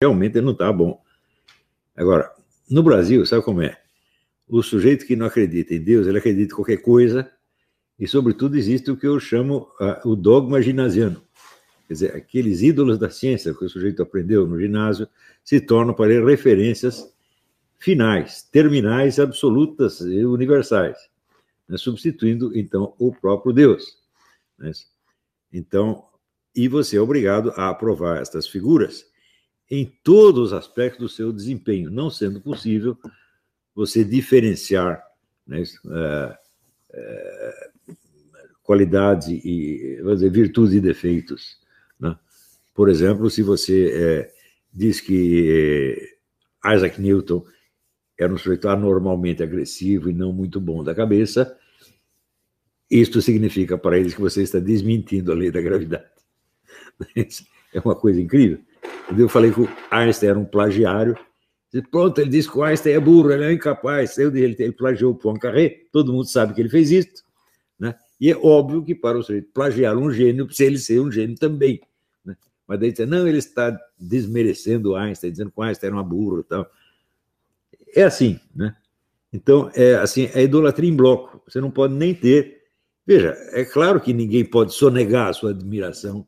realmente não está bom. Agora, no Brasil, sabe como é? O sujeito que não acredita em Deus, ele acredita em qualquer coisa, e, sobretudo, existe o que eu chamo uh, o dogma ginasiano. Quer dizer, aqueles ídolos da ciência que o sujeito aprendeu no ginásio se tornam para ele referências finais, terminais, absolutas e universais, né? substituindo, então, o próprio Deus. Né? Então, e você é obrigado a aprovar estas figuras em todos os aspectos do seu desempenho, não sendo possível você diferenciar né, é, é, qualidades e dizer, virtudes e defeitos. Né? Por exemplo, se você é, diz que Isaac Newton era um sujeito anormalmente agressivo e não muito bom da cabeça, isto significa para eles que você está desmentindo a lei da gravidade. É uma coisa incrível. Eu falei que o Einstein era um plagiário. Pronto, ele disse que o Einstein é burro, ele é incapaz. Ele, ele plagiou o Poincaré, todo mundo sabe que ele fez isso. Né? E é óbvio que para o sujeito plagiar um gênio, precisa ele ser um gênio também. Né? Mas daí não, ele está desmerecendo o Einstein, dizendo que o Einstein era uma burra. Tal. É assim, né? Então, é assim, é idolatria em bloco. Você não pode nem ter. Veja, é claro que ninguém pode sonegar a sua admiração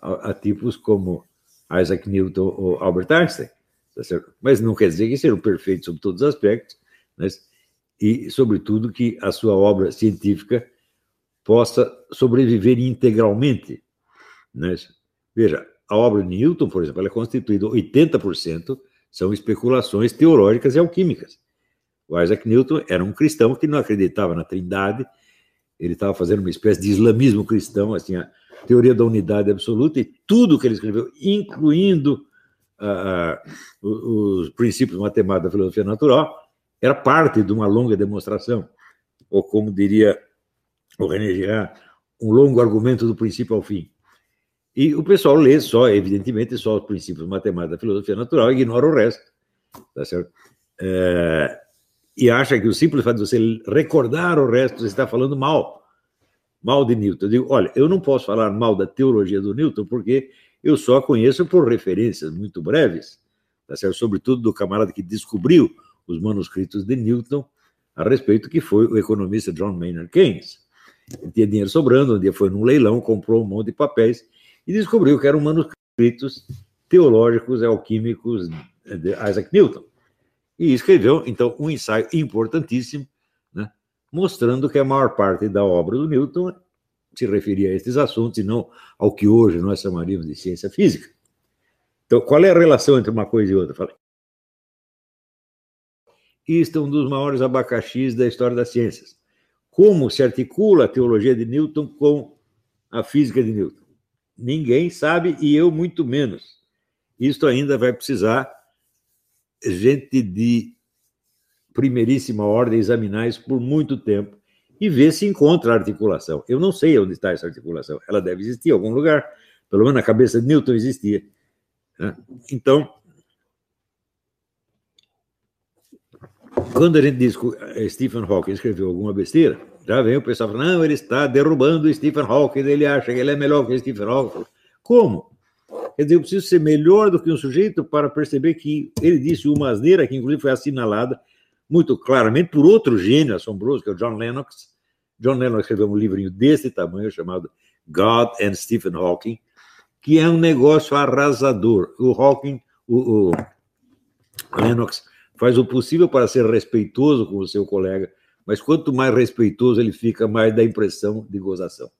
a, a tipos como Isaac Newton ou Albert Einstein, tá mas não quer dizer que sejam perfeitos sob todos os aspectos, né? e, sobretudo, que a sua obra científica possa sobreviver integralmente. Né? Veja, a obra de Newton, por exemplo, é constituída 80% são especulações teológicas e alquímicas. O Isaac Newton era um cristão que não acreditava na Trindade, ele estava fazendo uma espécie de islamismo cristão, assim, a, teoria da unidade absoluta, e tudo que ele escreveu, incluindo uh, os, princípios matemáticos da filosofia natural, era parte de uma longa demonstração, ou como diria o René Girard, um longo argumento do princípio ao fim. E o pessoal lê só, evidentemente, só os princípios matemáticos da filosofia natural e ignora o resto, tá certo? É, e acha que o simples fato de você recordar o resto, você está falando mal mal de Newton. Eu digo, olha, eu não posso falar mal da teologia do Newton porque eu só a conheço por referências muito breves, tá certo? sobretudo do camarada que descobriu os manuscritos de Newton a respeito, que foi o economista John Maynard Keynes. Ele tinha dinheiro sobrando, um dia foi num leilão, comprou um monte de papéis e descobriu que eram manuscritos teológicos alquímicos de Isaac Newton. E escreveu, então, um ensaio importantíssimo mostrando que a maior parte da obra do Newton se referia a estes assuntos e não ao que hoje nós chamaríamos de ciência física. Então, qual é a relação entre uma coisa e outra? Falei. Isto é um dos maiores abacaxis da história das ciências. Como se articula a teologia de Newton com a física de Newton? Ninguém sabe e eu muito menos. Isto ainda vai precisar gente de primeiríssima ordem, examinar isso por muito tempo e ver se encontra a articulação. Eu não sei onde está essa articulação. Ela deve existir em algum lugar. Pelo menos na cabeça de Newton existia. Né? Então, quando a gente diz que eh, Stephen Hawking escreveu alguma besteira, já vem o pessoal falando, não, ele está derrubando Stephen Hawking, ele acha que ele é melhor que Stephen Hawking. Como? Quer dizer, eu preciso ser melhor do que um sujeito para perceber que ele disse uma asneira, que inclusive foi assinalada muito claramente por outro gênio assombroso, que é o John Lennox. John Lennox escreveu um livrinho desse tamanho chamado God and Stephen Hawking, que é um negócio arrasador. O Hawking, o, o Lennox, faz o possível para ser respeitoso com o seu colega, mas quanto mais respeitoso ele fica, mais dá impressão de gozação.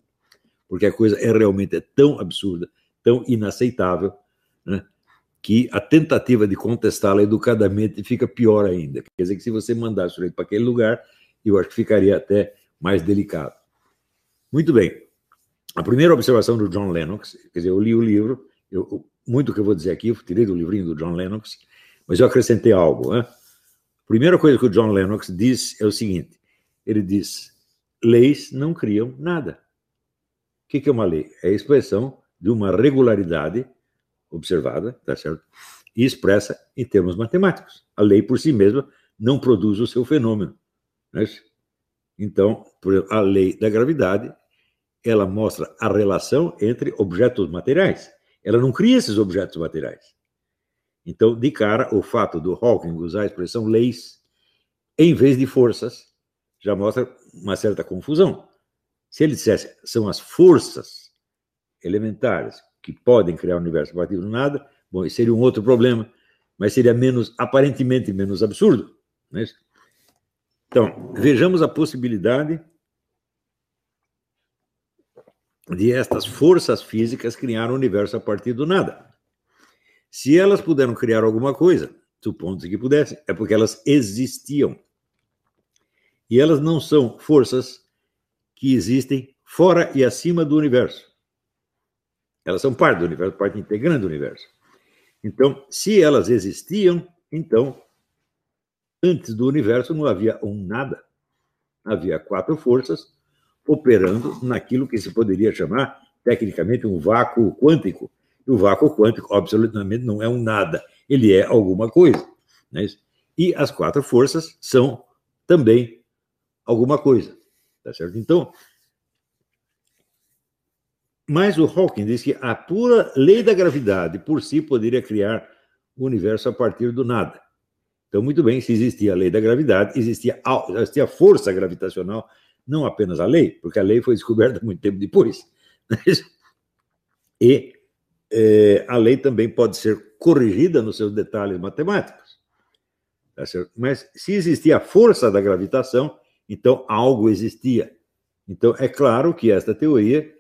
Porque a coisa é realmente é tão absurda, tão inaceitável, né? Que a tentativa de contestá-la educadamente fica pior ainda. Quer dizer que se você mandar o sujeito para aquele lugar, eu acho que ficaria até mais delicado. Muito bem. A primeira observação do John Lennox, quer dizer, eu li o livro, eu, muito que eu vou dizer aqui, eu tirei do livrinho do John Lennox, mas eu acrescentei algo. Né? A primeira coisa que o John Lennox diz é o seguinte: ele diz, leis não criam nada. O que é uma lei? É a expressão de uma regularidade observada, tá certo? E expressa em termos matemáticos. A lei por si mesma não produz o seu fenômeno. Né? Então, a lei da gravidade, ela mostra a relação entre objetos materiais. Ela não cria esses objetos materiais. Então, de cara, o fato do Hawking usar a expressão leis em vez de forças já mostra uma certa confusão. Se ele dissesse são as forças elementares que podem criar o universo a partir do nada, bom, seria um outro problema, mas seria menos, aparentemente menos absurdo. É? Então, vejamos a possibilidade de estas forças físicas criar o universo a partir do nada. Se elas puderam criar alguma coisa, supondo que pudessem, é porque elas existiam. E elas não são forças que existem fora e acima do universo. Elas são parte do universo, parte integrante do universo. Então, se elas existiam, então, antes do universo não havia um nada. Havia quatro forças operando naquilo que se poderia chamar, tecnicamente, um vácuo quântico. E o vácuo quântico, absolutamente, não é um nada, ele é alguma coisa. Né? E as quatro forças são também alguma coisa. Tá certo? Então, mas o Hawking diz que a pura lei da gravidade por si poderia criar o universo a partir do nada. Então, muito bem, se existia a lei da gravidade, existia, existia a força gravitacional não apenas a lei, porque a lei foi descoberta muito tempo depois. E é, a lei também pode ser corrigida nos seus detalhes matemáticos. Tá Mas se existia a força da gravitação, então algo existia. Então é claro que esta teoria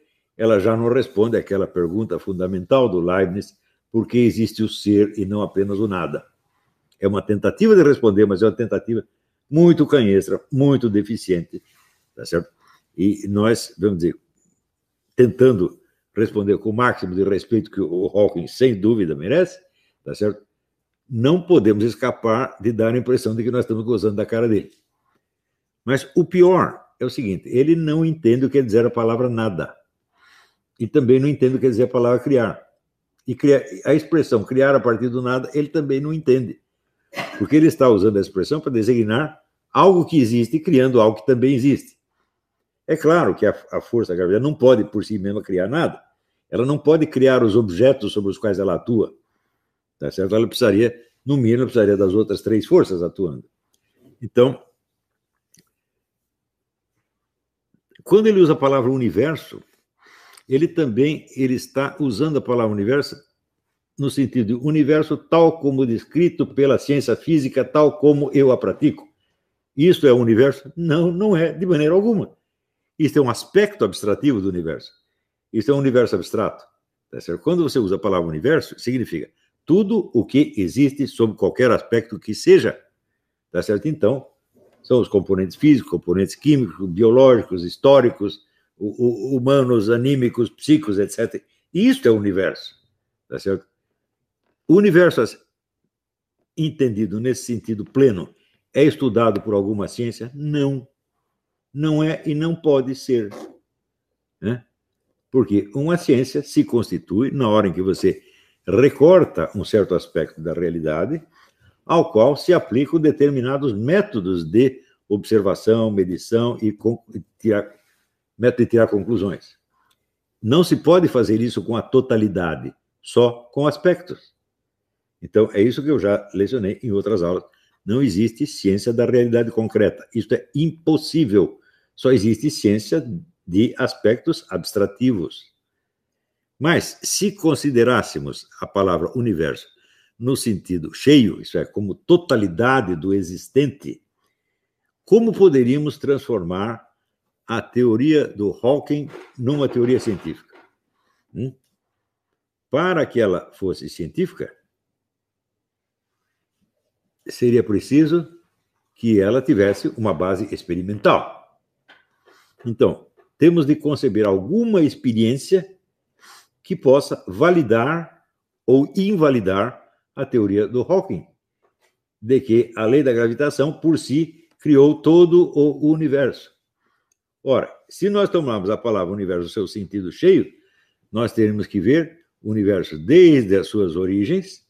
ela já não responde àquela pergunta fundamental do Leibniz: por que existe o ser e não apenas o nada? É uma tentativa de responder, mas é uma tentativa muito canhestra, muito deficiente tá certo? E nós, vamos dizer, tentando responder com o máximo de respeito que o Hawking, sem dúvida, merece, tá certo? Não podemos escapar de dar a impressão de que nós estamos gozando da cara dele. Mas o pior é o seguinte: ele não entende o que quer dizer a palavra nada. E também não entende o que dizer a palavra criar. E criar, a expressão criar a partir do nada, ele também não entende. Porque ele está usando a expressão para designar algo que existe, criando algo que também existe. É claro que a, a força gravidade não pode por si mesma criar nada. Ela não pode criar os objetos sobre os quais ela atua. Tá certo? Ela precisaria, no mínimo, precisaria das outras três forças atuando. Então, quando ele usa a palavra universo, ele também ele está usando a palavra universo no sentido de universo tal como descrito pela ciência física, tal como eu a pratico. Isso é o universo? Não, não é, de maneira alguma. Isso é um aspecto abstrativo do universo. Isso é um universo abstrato. Tá Quando você usa a palavra universo, significa tudo o que existe sob qualquer aspecto que seja. Tá certo? Então, são os componentes físicos, componentes químicos, biológicos, históricos, humanos, anímicos, psíquicos, etc. Isto é o universo. Tá certo? O universo, entendido nesse sentido pleno, é estudado por alguma ciência? Não não é e não pode ser. Né? Porque uma ciência se constitui na hora em que você recorta um certo aspecto da realidade, ao qual se aplicam determinados métodos de observação, medição e tirar, método de tirar conclusões. Não se pode fazer isso com a totalidade, só com aspectos. Então, é isso que eu já lecionei em outras aulas. Não existe ciência da realidade concreta. Isso é impossível só existe ciência de aspectos abstrativos. Mas, se considerássemos a palavra universo no sentido cheio, isso é, como totalidade do existente, como poderíamos transformar a teoria do Hawking numa teoria científica? Hum? Para que ela fosse científica, seria preciso que ela tivesse uma base experimental. Então, temos de conceber alguma experiência que possa validar ou invalidar a teoria do Hawking, de que a lei da gravitação por si criou todo o universo. Ora, se nós tomarmos a palavra universo no seu sentido cheio, nós teremos que ver o universo desde as suas origens,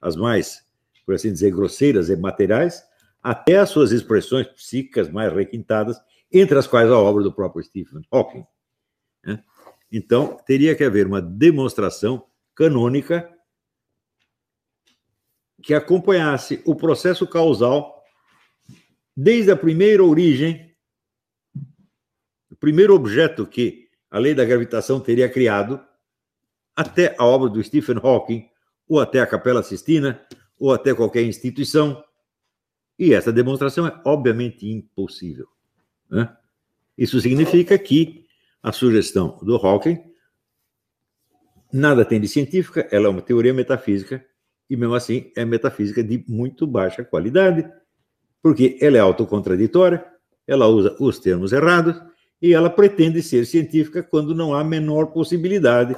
as mais, por assim dizer, grosseiras e materiais, até as suas expressões psíquicas mais requintadas entre as quais a obra do próprio Stephen Hawking. Né? Então, teria que haver uma demonstração canônica que acompanhasse o processo causal desde a primeira origem, primeiro objeto que a lei da gravitação teria criado, até a obra do Stephen Hawking, ou até a Capela Sistina, ou até qualquer instituição. E essa demonstração é obviamente impossível. Né? Isso significa que a sugestão do Hawking nada tem de científica, ela é uma teoria metafísica, e mesmo assim é metafísica de muito baixa qualidade, porque ela é autocontraditória, ela usa os termos errados e ela pretende ser científica quando não há menor possibilidade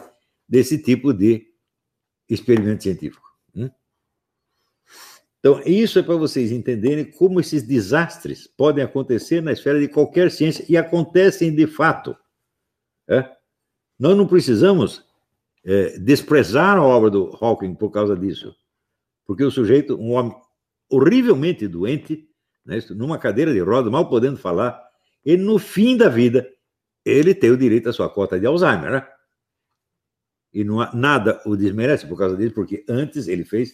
desse tipo de experimento científico. Hum? Então, isso é para vocês entenderem como esses desastres podem acontecer na esfera de qualquer ciência e acontecem de fato. É? Nós não precisamos é, desprezar a obra do Hawking por causa disso. Porque o sujeito, um homem horrivelmente doente, né, numa cadeira de roda, mal podendo falar, e no fim da vida, ele tem o direito à sua cota de Alzheimer. Né? E não há, nada o desmerece por causa disso, porque antes ele fez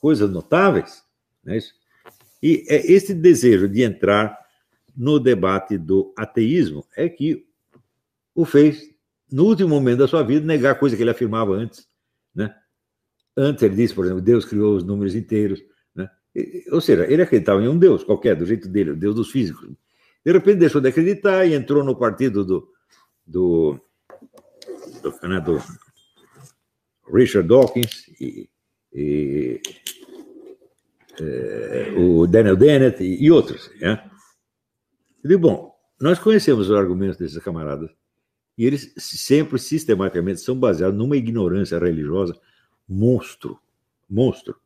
coisas notáveis. Né? E é esse desejo de entrar no debate do ateísmo é que o fez, no último momento da sua vida, negar coisa que ele afirmava antes. Né? Antes ele disse, por exemplo, Deus criou os números inteiros. Né? Ou seja, ele acreditava em um Deus qualquer, do jeito dele, o Deus dos físicos. De repente deixou de acreditar e entrou no partido do, do, do, né, do Richard Dawkins e, e é, o Daniel Dennett e, e outros. Né? Eu digo, bom, nós conhecemos os argumentos desses camaradas e eles sempre, sistematicamente, são baseados numa ignorância religiosa monstro, monstro.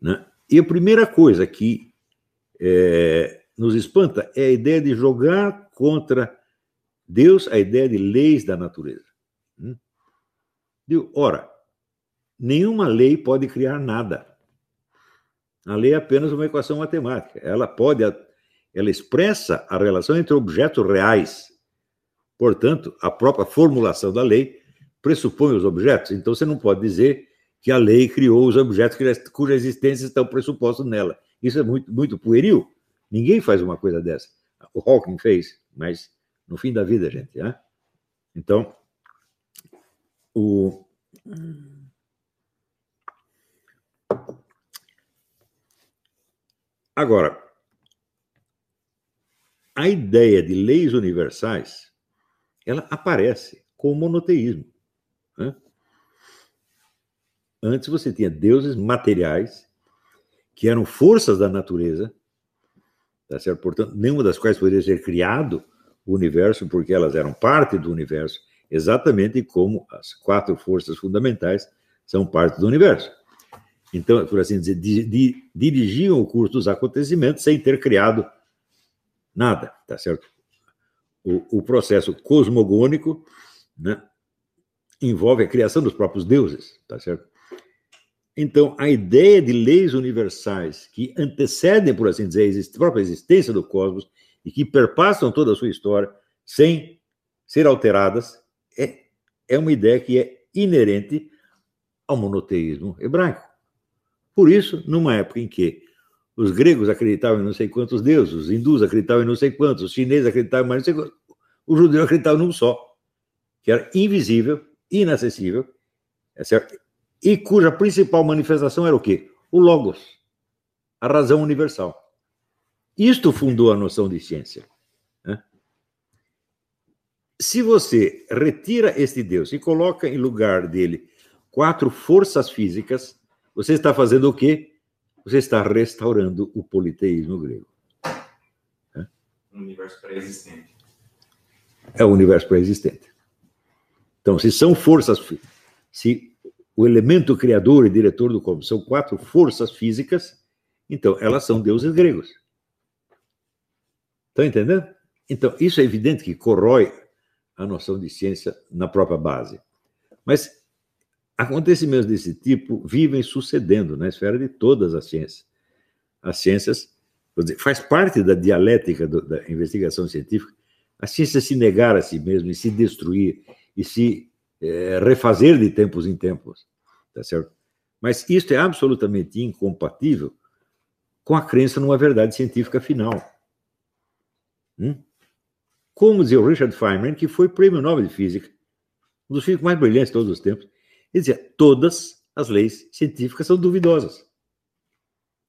Né? E a primeira coisa que é, nos espanta é a ideia de jogar contra Deus a ideia de leis da natureza. Hum? Ora, nenhuma lei pode criar nada. A lei é apenas uma equação matemática. Ela pode, ela expressa a relação entre objetos reais. Portanto, a própria formulação da lei pressupõe os objetos, então você não pode dizer que a lei criou os objetos cuja existência estão pressupostos nela. Isso é muito, muito pueril. Ninguém faz uma coisa dessa. O Hawking fez, mas no fim da vida, gente. Né? Então, o. Agora, a ideia de leis universais, ela aparece com o monoteísmo. Né? Antes você tinha deuses materiais, que eram forças da natureza, tá certo? portanto, nenhuma das quais poderia ser criado o universo, porque elas eram parte do universo, exatamente como as quatro forças fundamentais são parte do universo. Então, por assim dizer, di, di, dirigiam o curso dos acontecimentos sem ter criado nada, tá certo? O, o processo cosmogônico, né, envolve a criação dos próprios deuses, tá certo? Então, a ideia de leis universais que antecedem, por assim dizer, a própria existência do cosmos e que perpassam toda a sua história sem ser alteradas, é, é uma ideia que é inerente ao monoteísmo hebraico. Por isso, numa época em que os gregos acreditavam em não sei quantos deuses, os hindus acreditavam em não sei quantos, os chineses acreditavam em mais não sei quantos, os judeus acreditavam num só, que era invisível, inacessível, é certo? E cuja principal manifestação era o quê? O Logos, a razão universal. Isto fundou a noção de ciência. Né? Se você retira este Deus e coloca em lugar dele quatro forças físicas, você está fazendo o quê? Você está restaurando o politeísmo grego. Um universo pré-existente. É o universo pré-existente. Então, se são forças, se o elemento criador e diretor do cosmos são quatro forças físicas, então elas são deuses gregos. Estão entendendo? Então, isso é evidente que corrói a noção de ciência na própria base. Mas acontecimentos desse tipo vivem sucedendo na esfera de todas as ciências. As ciências, faz parte da dialética do, da investigação científica a ciência se negar a si mesma e se destruir e se é, refazer de tempos em tempos, tá certo? Mas isso é absolutamente incompatível com a crença numa verdade científica final. Hum? Como dizia o Richard Feynman, que foi prêmio Nobel de Física, um dos físicos mais brilhantes de todos os tempos, ele dizia: todas as leis científicas são duvidosas.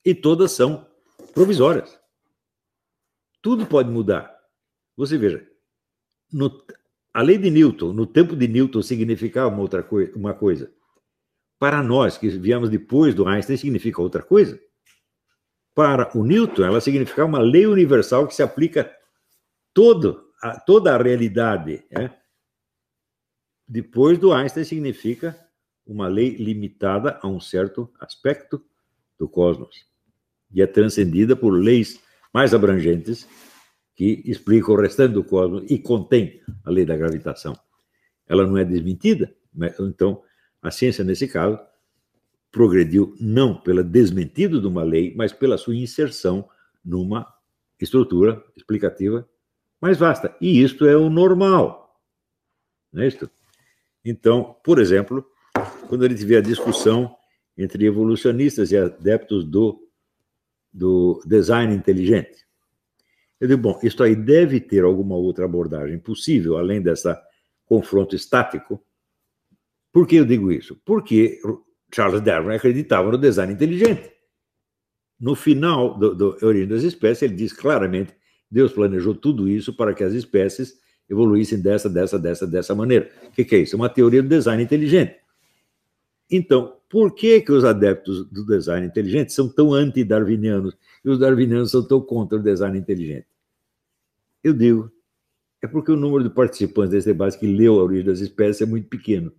E todas são provisórias. Tudo pode mudar. Você veja, no, a lei de Newton, no tempo de Newton, significava uma outra coi uma coisa. Para nós que viemos depois do Einstein, significa outra coisa. Para o Newton, ela significava uma lei universal que se aplica todo, a toda a realidade. Né? Depois do Einstein, significa uma lei limitada a um certo aspecto do cosmos e é transcendida por leis mais abrangentes que explicam o restante do cosmos e contém a lei da gravitação. Ela não é desmentida, então a ciência, nesse caso, progrediu não pela desmentida de uma lei, mas pela sua inserção numa estrutura explicativa mais vasta. E isto é o normal. Não é isto? Então, por exemplo, quando a gente vê a discussão entre evolucionistas e adeptos do, do design inteligente, eu digo, bom, isso aí deve ter alguma outra abordagem possível, além dessa confronto estático. Por que eu digo isso? Porque Charles Darwin acreditava no design inteligente. No final do, do Origem das Espécies, ele diz claramente: Deus planejou tudo isso para que as espécies evoluíssem dessa, dessa, dessa, dessa maneira. O que, que é isso? É uma teoria do design inteligente. Então, por que, que os adeptos do design inteligente são tão anti-darwinianos e os darwinianos são tão contra o design inteligente? Eu digo, é porque o número de participantes desse debate que leu A Origem das Espécies é muito pequeno.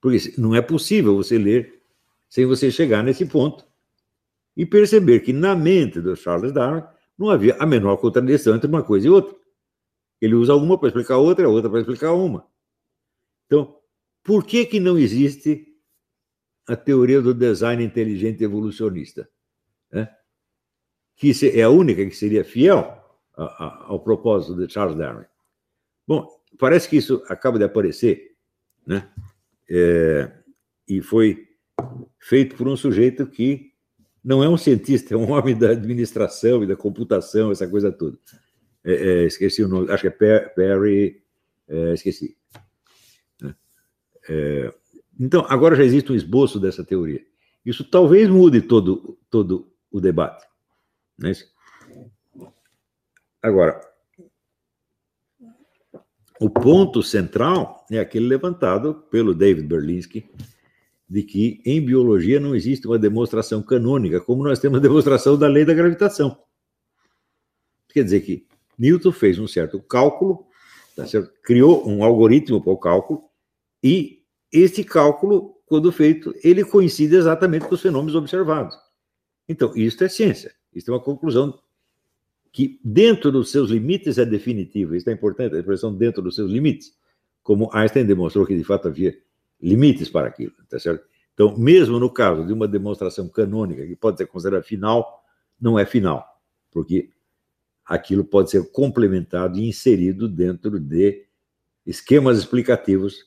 Porque não é possível você ler sem você chegar nesse ponto e perceber que na mente do Charles Darwin não havia a menor contradição entre uma coisa e outra. Ele usa uma para explicar outra, a outra para explicar uma. Então, por que, que não existe a teoria do design inteligente evolucionista? Né? Que é a única que seria fiel ao propósito de Charles Darwin. Bom, parece que isso acaba de aparecer, né? É, e foi feito por um sujeito que não é um cientista, é um homem da administração e da computação, essa coisa toda. É, é, esqueci o nome, acho que é Perry, é, esqueci. Né? É, então, agora já existe um esboço dessa teoria. Isso talvez mude todo, todo o debate. Não é isso? Agora, o ponto central é aquele levantado pelo David Berlinski, de que em biologia não existe uma demonstração canônica, como nós temos a demonstração da lei da gravitação. Quer dizer que Newton fez um certo cálculo, tá certo? criou um algoritmo para o cálculo, e esse cálculo, quando feito, ele coincide exatamente com os fenômenos observados. Então, isso é ciência, isso é uma conclusão que dentro dos seus limites é definitivo. Isso é importante, a expressão dentro dos seus limites, como Einstein demonstrou que de fato havia limites para aquilo, tá certo? Então, mesmo no caso de uma demonstração canônica que pode ser considerada final, não é final, porque aquilo pode ser complementado e inserido dentro de esquemas explicativos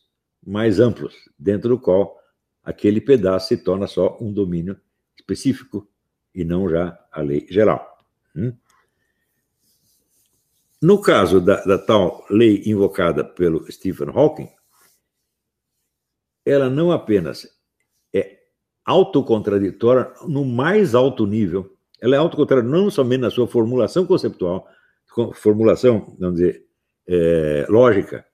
mais amplos, dentro do qual aquele pedaço se torna só um domínio específico e não já a lei geral. Hum? No caso da, da tal lei invocada pelo Stephen Hawking, ela não apenas é autocontraditória no mais alto nível, ela é autocontraditória não somente na sua formulação conceptual, formulação, vamos dizer, é, lógica,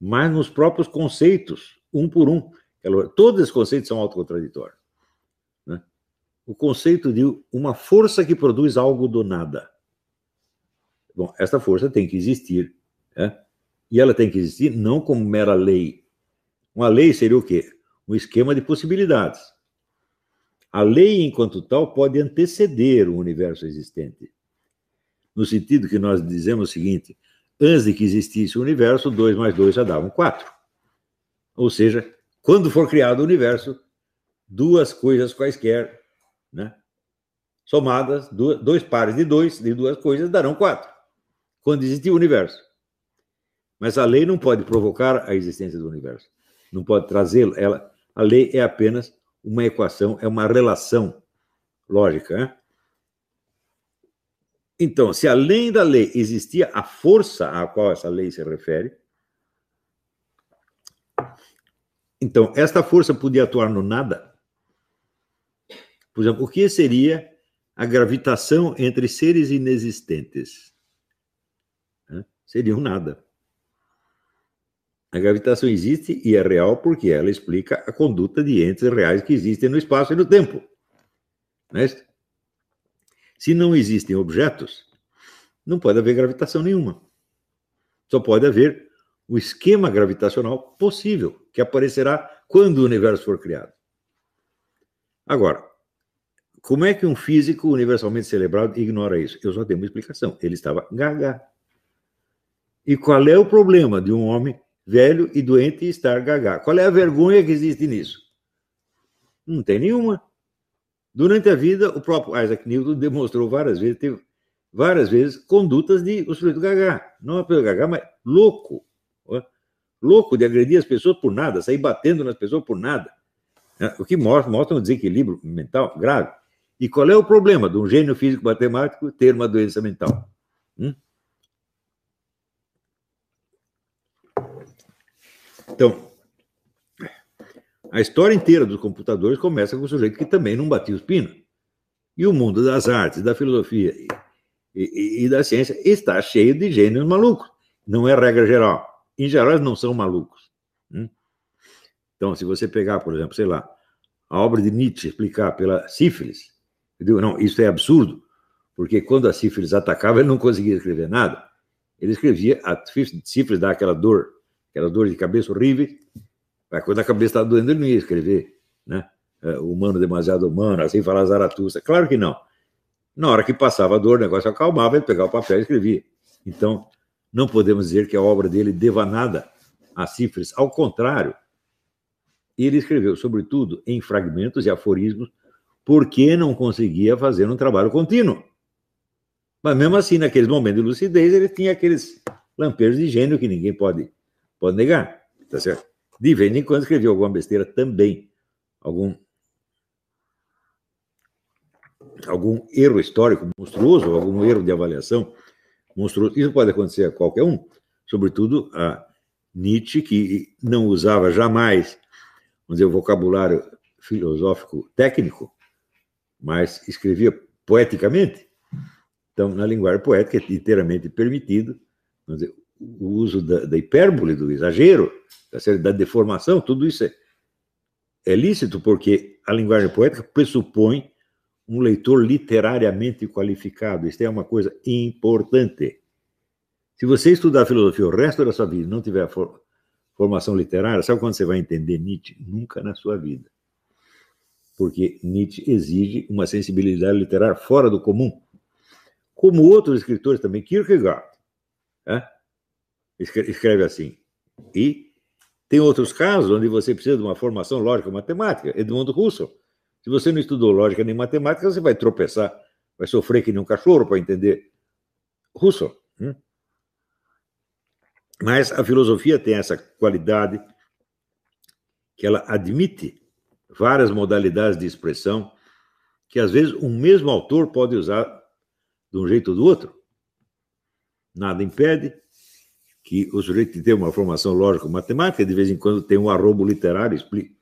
mas nos próprios conceitos, um por um. Todos esses conceitos são autocontraditórios. O conceito de uma força que produz algo do nada. Bom, essa força tem que existir. Né? E ela tem que existir não como mera lei. Uma lei seria o quê? Um esquema de possibilidades. A lei, enquanto tal, pode anteceder o universo existente. No sentido que nós dizemos o seguinte: antes de que existisse o universo, 2 mais 2 já davam 4. Ou seja, quando for criado o universo, duas coisas quaisquer, né? somadas, dois pares de dois, de duas coisas, darão quatro quando existe o universo. Mas a lei não pode provocar a existência do universo. Não pode trazê-lo. Ela, A lei é apenas uma equação, é uma relação lógica. Né? Então, se além da lei existia a força a qual essa lei se refere, então esta força podia atuar no nada. Por exemplo, o que seria a gravitação entre seres inexistentes? Seria um nada. A gravitação existe e é real porque ela explica a conduta de entes reais que existem no espaço e no tempo. Não é Se não existem objetos, não pode haver gravitação nenhuma. Só pode haver o esquema gravitacional possível, que aparecerá quando o universo for criado. Agora, como é que um físico universalmente celebrado ignora isso? Eu só tenho uma explicação. Ele estava gaga. E qual é o problema de um homem velho e doente estar gaga. Qual é a vergonha que existe nisso? Não tem nenhuma. Durante a vida, o próprio Isaac Newton demonstrou várias vezes, teve várias vezes condutas de o sujeito gaga. Não apenas gaga, mas louco. Louco de agredir as pessoas por nada, sair batendo nas pessoas por nada. É, o que mostra, mostra um desequilíbrio mental grave. E qual é o problema de um gênio físico matemático ter uma doença mental? Hum? Então, a história inteira dos computadores começa com o sujeito que também não batia os pinos. E o mundo das artes, da filosofia e, e, e da ciência está cheio de gênios malucos. Não é regra geral. Em geral, eles não são malucos. Hum? Então, se você pegar, por exemplo, sei lá, a obra de Nietzsche explicar pela sífilis, digo, não, isso é absurdo, porque quando a sífilis atacava, ele não conseguia escrever nada. Ele escrevia, a sífilis dá aquela dor aquela dor de cabeça horrível. Mas quando a cabeça estava doendo, ele não ia escrever, né? É, humano demasiado humano, assim falar Zaratustra. Claro que não. Na hora que passava a dor, o negócio acalmava, ele pegava o papel e escrevia. Então, não podemos dizer que a obra dele deva nada a cifras. Ao contrário, ele escreveu, sobretudo, em fragmentos e aforismos, porque não conseguia fazer um trabalho contínuo. Mas mesmo assim, naqueles momentos de lucidez, ele tinha aqueles lampejos de gênio que ninguém pode Pode negar, tá certo? De vez em quando escreveu alguma besteira também, algum algum erro histórico monstruoso, algum erro de avaliação monstruoso. Isso pode acontecer a qualquer um, sobretudo a Nietzsche, que não usava jamais, vamos dizer, o vocabulário filosófico técnico, mas escrevia poeticamente. Então, na linguagem poética é inteiramente permitido, dizer, o uso da, da hipérbole, do exagero, da deformação, tudo isso é, é lícito porque a linguagem poética pressupõe um leitor literariamente qualificado. Isso é uma coisa importante. Se você estudar filosofia o resto da sua vida e não tiver for, formação literária, sabe quando você vai entender Nietzsche? Nunca na sua vida. Porque Nietzsche exige uma sensibilidade literária fora do comum. Como outros escritores também, Kierkegaard. É? escreve assim. E tem outros casos onde você precisa de uma formação lógica matemática. Edmundo Russell. Se você não estudou lógica nem matemática, você vai tropeçar, vai sofrer que nem um cachorro para entender Russell. Hum? Mas a filosofia tem essa qualidade que ela admite várias modalidades de expressão que às vezes um mesmo autor pode usar de um jeito ou do outro. Nada impede que o sujeito tem uma formação lógico-matemática, de vez em quando tem um arrobo literário, explica,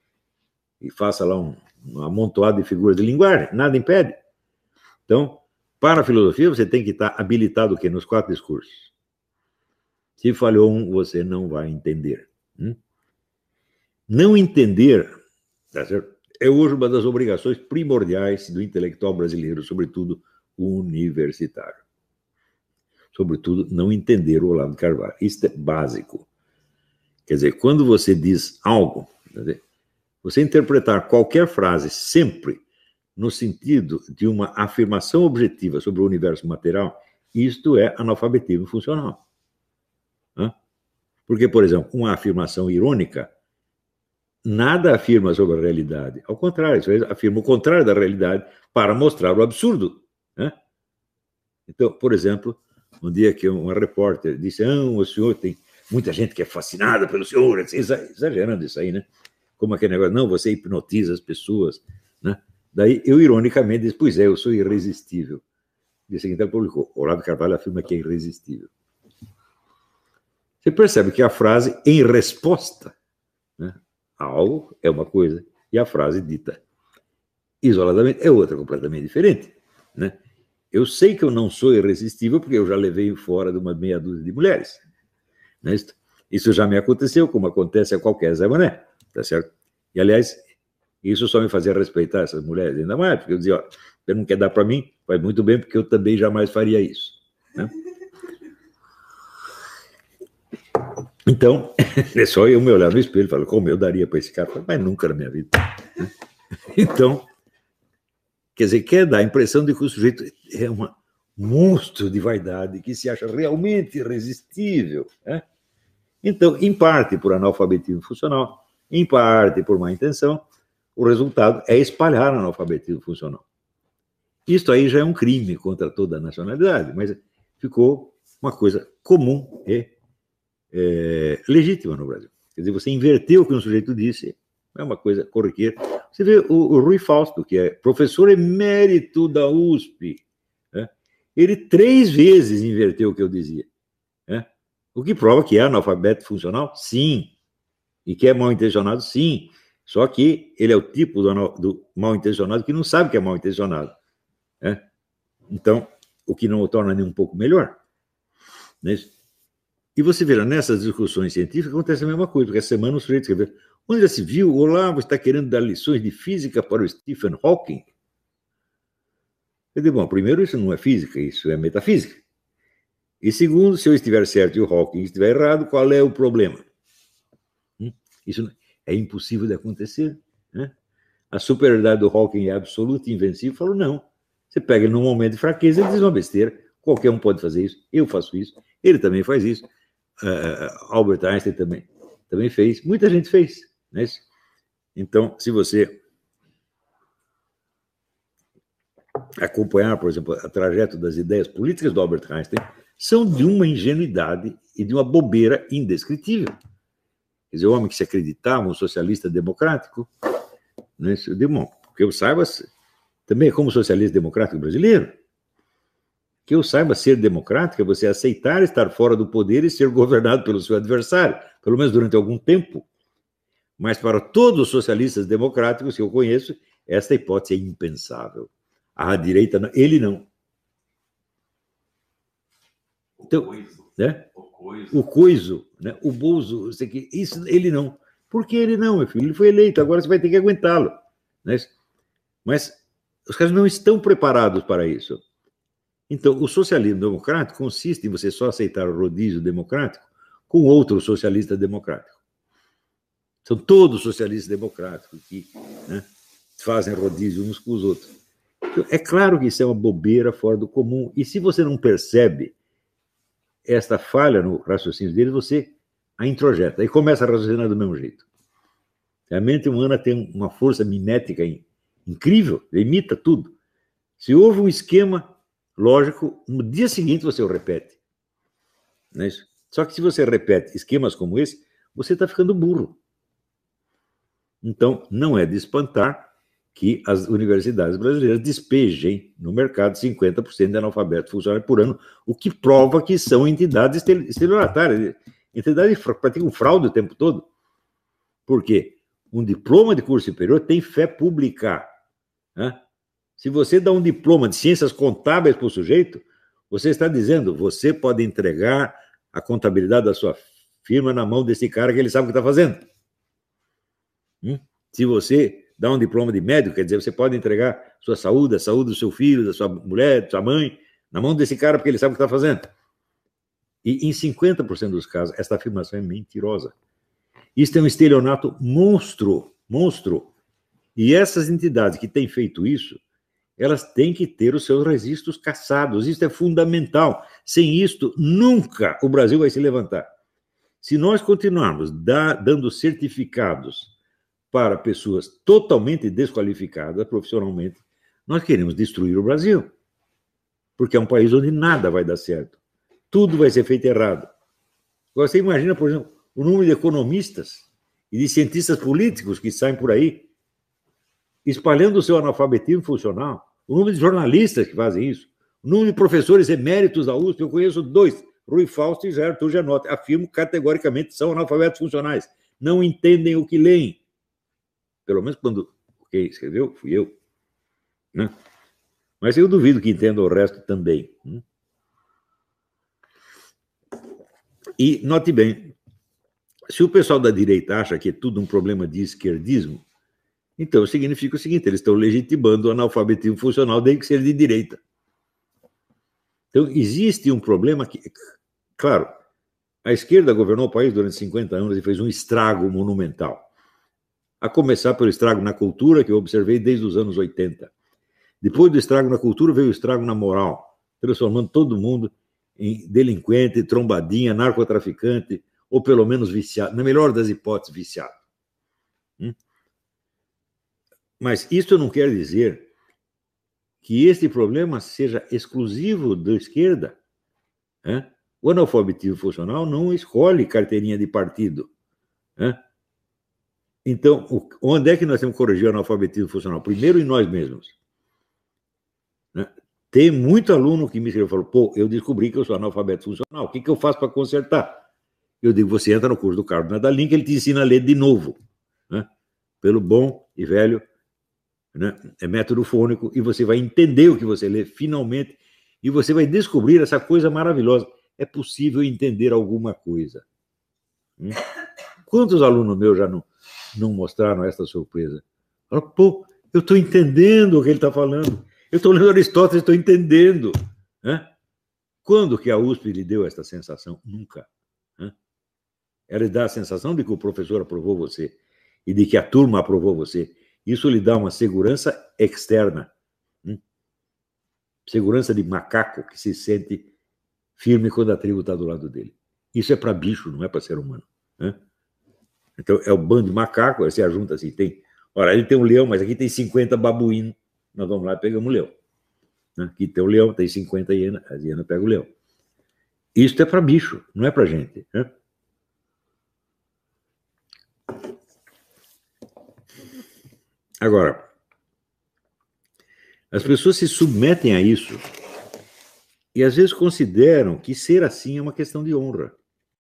e faça lá um, um amontoado de figuras de linguagem, nada impede. Então, para a filosofia, você tem que estar habilitado o quê? Nos quatro discursos. Se falhou um, você não vai entender. Hum? Não entender tá é hoje uma das obrigações primordiais do intelectual brasileiro, sobretudo universitário sobretudo, não entender o Olavo Carvalho. Isso é básico. Quer dizer, quando você diz algo, você interpretar qualquer frase sempre no sentido de uma afirmação objetiva sobre o universo material, isto é analfabetismo funcional. Porque, por exemplo, uma afirmação irônica nada afirma sobre a realidade. Ao contrário, isso afirma o contrário da realidade para mostrar o absurdo. Então, por exemplo, um dia que uma repórter disse: Ah, o senhor tem muita gente que é fascinada pelo senhor, exagerando isso aí, né? como aquele negócio, não, você hipnotiza as pessoas, né? Daí eu, ironicamente, disse, pois é, eu sou irresistível. Dia seguinte ele publicou, Olavo Carvalho afirma que é irresistível. Você percebe que a frase em resposta né, algo é uma coisa, e a frase dita isoladamente é outra, completamente diferente. Né? Eu sei que eu não sou irresistível porque eu já levei fora de uma meia dúzia de mulheres. Né? Isso já me aconteceu, como acontece a qualquer Zé Mané, tá certo? E, aliás, isso só me fazia respeitar essas mulheres ainda mais, porque eu dizia, ó, você não quer dar para mim? Vai muito bem, porque eu também jamais faria isso. Né? Então, é só eu me olhar no espelho e falar, como eu daria para esse cara? Mas nunca na minha vida. Né? Então, quer dizer, quer dar a impressão de que o sujeito é um monstro de vaidade, que se acha realmente irresistível. Né? Então, em parte por analfabetismo funcional, em parte por má intenção, o resultado é espalhar analfabetismo funcional. Isto aí já é um crime contra toda a nacionalidade, mas ficou uma coisa comum e é, legítima no Brasil. Quer dizer, você inverteu o que um sujeito disse, é uma coisa corriqueira. Você vê o, o Rui Fausto, que é professor emérito da USP, né? ele três vezes inverteu o que eu dizia. Né? O que prova que é analfabeto funcional? Sim. E que é mal intencionado? Sim. Só que ele é o tipo do, do mal intencionado que não sabe que é mal intencionado. Né? Então, o que não o torna nem um pouco melhor. Né? E você verá, nessas discussões científicas acontece a mesma coisa, porque essa semana o sujeito escreveu: onde já se viu, o Olavo está querendo dar lições de física para o Stephen Hawking? Eu digo, bom, primeiro, isso não é física, isso é metafísica. E segundo, se eu estiver certo e o Hawking estiver errado, qual é o problema? Hum? Isso é impossível de acontecer. Né? A superioridade do Hawking é absoluta e invencível. Falou, não. Você pega ele num momento de fraqueza, ele diz uma besteira. Qualquer um pode fazer isso. Eu faço isso. Ele também faz isso. Uh, Albert Einstein também, também fez. Muita gente fez. Né? Então, se você acompanhar, por exemplo, a trajeto das ideias políticas do Albert Einstein, são de uma ingenuidade e de uma bobeira indescritível. Quer dizer, o homem que se acreditava um socialista democrático, né? eu digo, bom, que eu saiba, também como socialista democrático brasileiro. Que eu saiba ser democrático é você aceitar estar fora do poder e ser governado pelo seu adversário, pelo menos durante algum tempo. Mas para todos os socialistas democráticos que eu conheço, esta hipótese é impensável. A direita, não, ele não. Então, né? o coiso, né? o Bozo, isso ele não. Por que ele não, meu filho? Ele foi eleito, agora você vai ter que aguentá-lo. Né? Mas os caras não estão preparados para isso. Então, o socialismo democrático consiste em você só aceitar o rodízio democrático com outro socialista democrático. São todos socialistas democráticos que né, fazem rodízio uns com os outros. Então, é claro que isso é uma bobeira fora do comum. E se você não percebe esta falha no raciocínio dele, você a introjeta e começa a raciocinar do mesmo jeito. A mente humana tem uma força mimética incrível, imita tudo. Se houve um esquema lógico, no dia seguinte você o repete. Não é isso? Só que se você repete esquemas como esse, você está ficando burro. Então, não é de espantar que as universidades brasileiras despejem no mercado 50% de analfabetos funcionários por ano, o que prova que são entidades estelionatárias, entidades que praticam fraude o tempo todo. Por quê? Um diploma de curso superior tem fé pública. Né? Se você dá um diploma de ciências contábeis para o sujeito, você está dizendo, você pode entregar a contabilidade da sua firma na mão desse cara que ele sabe o que está fazendo. Hum? Se você dar um diploma de médico, quer dizer, você pode entregar sua saúde, a saúde do seu filho, da sua mulher, da sua mãe, na mão desse cara porque ele sabe o que está fazendo. E em 50% dos casos, esta afirmação é mentirosa. Isso é um estelionato monstro, monstro. E essas entidades que têm feito isso, elas têm que ter os seus registros caçados. Isso é fundamental. Sem isto, nunca o Brasil vai se levantar. Se nós continuarmos dando certificados para pessoas totalmente desqualificadas profissionalmente, nós queremos destruir o Brasil. Porque é um país onde nada vai dar certo. Tudo vai ser feito errado. Agora, você imagina, por exemplo, o número de economistas e de cientistas políticos que saem por aí espalhando o seu analfabetismo funcional, o número de jornalistas que fazem isso, o número de professores eméritos da USP, eu conheço dois, Rui Fausto e Gerardo Gianotti, afirmo categoricamente são analfabetos funcionais, não entendem o que leem. Pelo menos quando quem escreveu fui eu. Né? Mas eu duvido que entenda o resto também. Né? E note bem, se o pessoal da direita acha que é tudo um problema de esquerdismo, então significa o seguinte: eles estão legitimando o analfabetismo funcional, desde que seja de direita. Então, existe um problema que, claro, a esquerda governou o país durante 50 anos e fez um estrago monumental. A começar pelo estrago na cultura, que eu observei desde os anos 80. Depois do estrago na cultura, veio o estrago na moral, transformando todo mundo em delinquente, trombadinha, narcotraficante, ou pelo menos viciado, na melhor das hipóteses, viciado. Hum? Mas isso não quer dizer que este problema seja exclusivo da esquerda. Né? O analfabetismo funcional não escolhe carteirinha de partido. Né? Então, onde é que nós temos que corrigir o analfabetismo funcional? Primeiro em nós mesmos. Né? Tem muito aluno que me escreveu e falou: pô, eu descobri que eu sou analfabeto funcional, o que, que eu faço para consertar? Eu digo: você entra no curso do Carlos Nadalin, que ele te ensina a ler de novo, né? pelo bom e velho né? é método fônico, e você vai entender o que você lê finalmente, e você vai descobrir essa coisa maravilhosa. É possível entender alguma coisa. Hum? Quantos alunos meus já não, não mostraram essa surpresa? Falaram, pô, eu estou entendendo o que ele está falando. Eu estou lendo Aristóteles, estou entendendo. Quando que a USP lhe deu essa sensação? Nunca. Ela lhe dá a sensação de que o professor aprovou você e de que a turma aprovou você isso lhe dá uma segurança externa. Hum? Segurança de macaco que se sente firme quando a tribo está do lado dele. Isso é para bicho, não é para ser humano. Né? Então, é o bando de macaco, você ajunta assim, tem... Olha, ele tem um leão, mas aqui tem 50 babuínos. Nós vamos lá e pegamos o leão. Né? Aqui tem o leão, tem 50 hienas, a hiena pega o leão. Isso é para bicho, não é para gente. Né? Agora, as pessoas se submetem a isso e às vezes consideram que ser assim é uma questão de honra.